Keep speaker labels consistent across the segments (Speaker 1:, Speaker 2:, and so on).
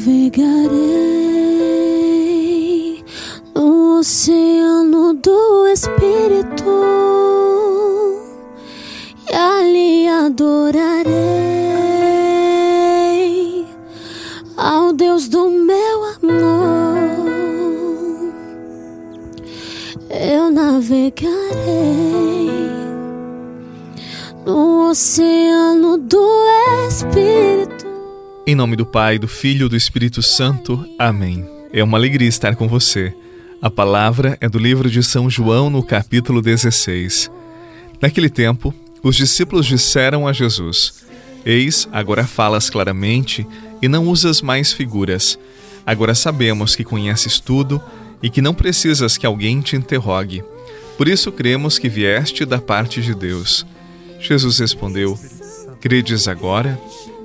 Speaker 1: navegarei no oceano do Espírito e ali adorarei ao Deus do meu amor. Eu navegarei no oceano do Espírito.
Speaker 2: Em nome do Pai, do Filho e do Espírito Santo. Amém. É uma alegria estar com você. A palavra é do livro de São João, no capítulo 16. Naquele tempo, os discípulos disseram a Jesus: Eis, agora falas claramente e não usas mais figuras. Agora sabemos que conheces tudo e que não precisas que alguém te interrogue. Por isso cremos que vieste da parte de Deus. Jesus respondeu: Credes agora?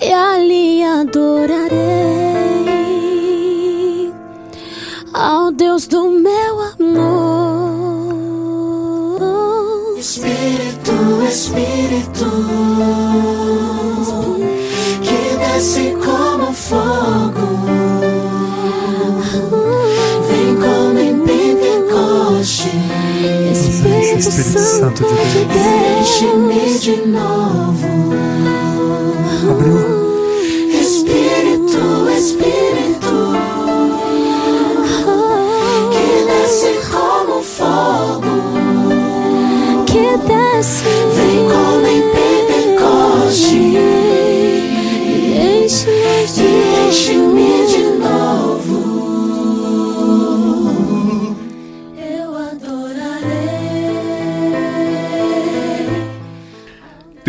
Speaker 1: e ali adorarei ao Deus do meu amor.
Speaker 3: Espírito, Espírito, que desce como fogo, vem como em Pentecoste,
Speaker 1: Espírito,
Speaker 4: Espírito Santo de Deus.
Speaker 3: enche-me de novo.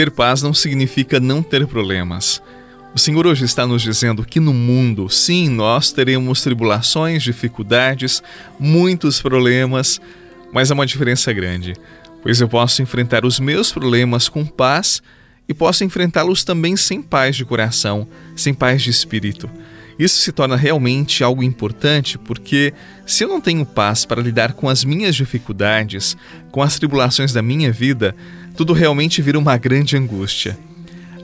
Speaker 2: Ter paz não significa não ter problemas. O Senhor hoje está nos dizendo que no mundo, sim, nós teremos tribulações, dificuldades, muitos problemas, mas há uma diferença grande, pois eu posso enfrentar os meus problemas com paz e posso enfrentá-los também sem paz de coração, sem paz de espírito. Isso se torna realmente algo importante porque, se eu não tenho paz para lidar com as minhas dificuldades, com as tribulações da minha vida, tudo realmente vira uma grande angústia.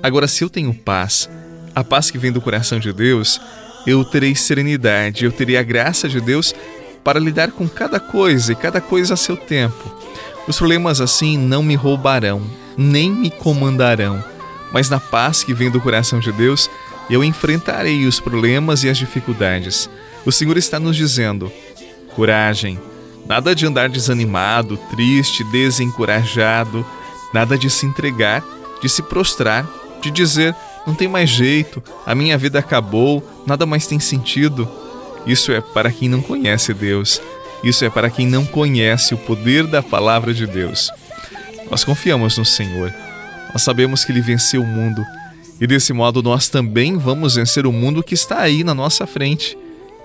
Speaker 2: Agora, se eu tenho paz, a paz que vem do coração de Deus, eu terei serenidade, eu terei a graça de Deus para lidar com cada coisa e cada coisa a seu tempo. Os problemas assim não me roubarão, nem me comandarão, mas na paz que vem do coração de Deus, eu enfrentarei os problemas e as dificuldades. O Senhor está nos dizendo: coragem, nada de andar desanimado, triste, desencorajado, nada de se entregar, de se prostrar, de dizer: não tem mais jeito, a minha vida acabou, nada mais tem sentido. Isso é para quem não conhece Deus. Isso é para quem não conhece o poder da palavra de Deus. Nós confiamos no Senhor. Nós sabemos que Ele venceu o mundo. E desse modo nós também vamos vencer o mundo que está aí na nossa frente.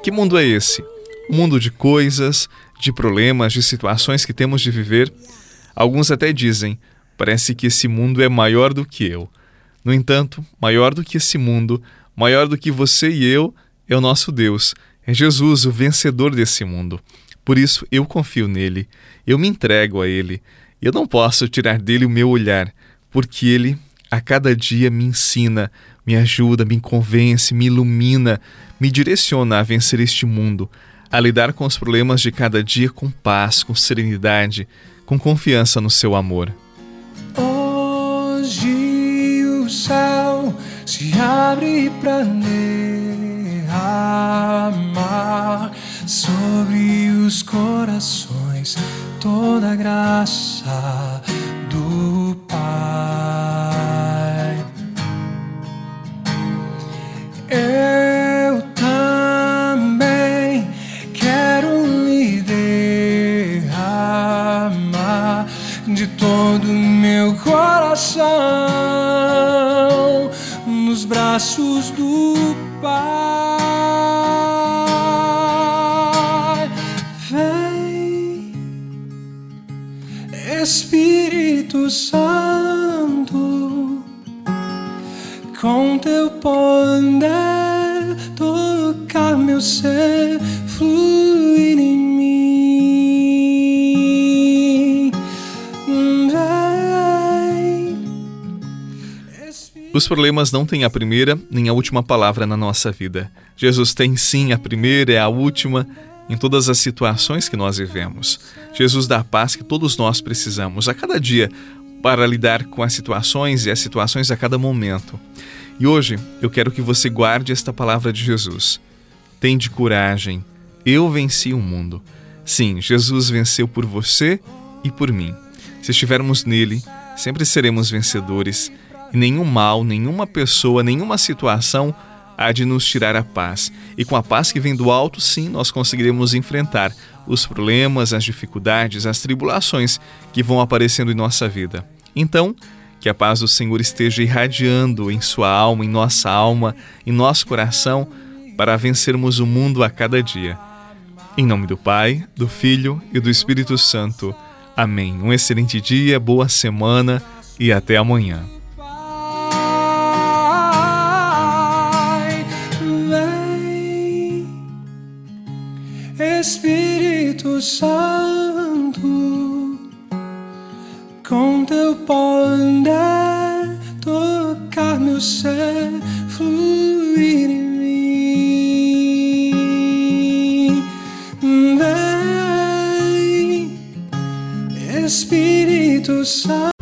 Speaker 2: Que mundo é esse? Um mundo de coisas, de problemas, de situações que temos de viver. Alguns até dizem: parece que esse mundo é maior do que eu. No entanto, maior do que esse mundo, maior do que você e eu, é o nosso Deus. É Jesus, o vencedor desse mundo. Por isso eu confio nele, eu me entrego a ele. Eu não posso tirar dele o meu olhar, porque ele a cada dia me ensina, me ajuda, me convence, me ilumina, me direciona a vencer este mundo, a lidar com os problemas de cada dia com paz, com serenidade, com confiança no seu amor.
Speaker 4: Céu se abre pra derramar sobre os corações toda a graça do Pai. Espírito Santo, com teu poder tocar meu ser, fluir em mim.
Speaker 2: Os problemas não têm a primeira nem a última palavra na nossa vida. Jesus tem sim a primeira e a última em todas as situações que nós vivemos. Jesus dá a paz que todos nós precisamos a cada dia para lidar com as situações e as situações a cada momento. E hoje eu quero que você guarde esta palavra de Jesus. Tende coragem, eu venci o mundo. Sim, Jesus venceu por você e por mim. Se estivermos nele, sempre seremos vencedores e nenhum mal, nenhuma pessoa, nenhuma situação há de nos tirar a paz. E com a paz que vem do alto, sim, nós conseguiremos enfrentar os problemas, as dificuldades, as tribulações que vão aparecendo em nossa vida. Então, que a paz do Senhor esteja irradiando em sua alma, em nossa alma, em nosso coração, para vencermos o mundo a cada dia. Em nome do Pai, do Filho e do Espírito Santo. Amém. Um excelente dia, boa semana e até amanhã.
Speaker 4: Espírito Santo, com teu poder tocar meu ser, fluir em mim. Vem, Espírito Santo.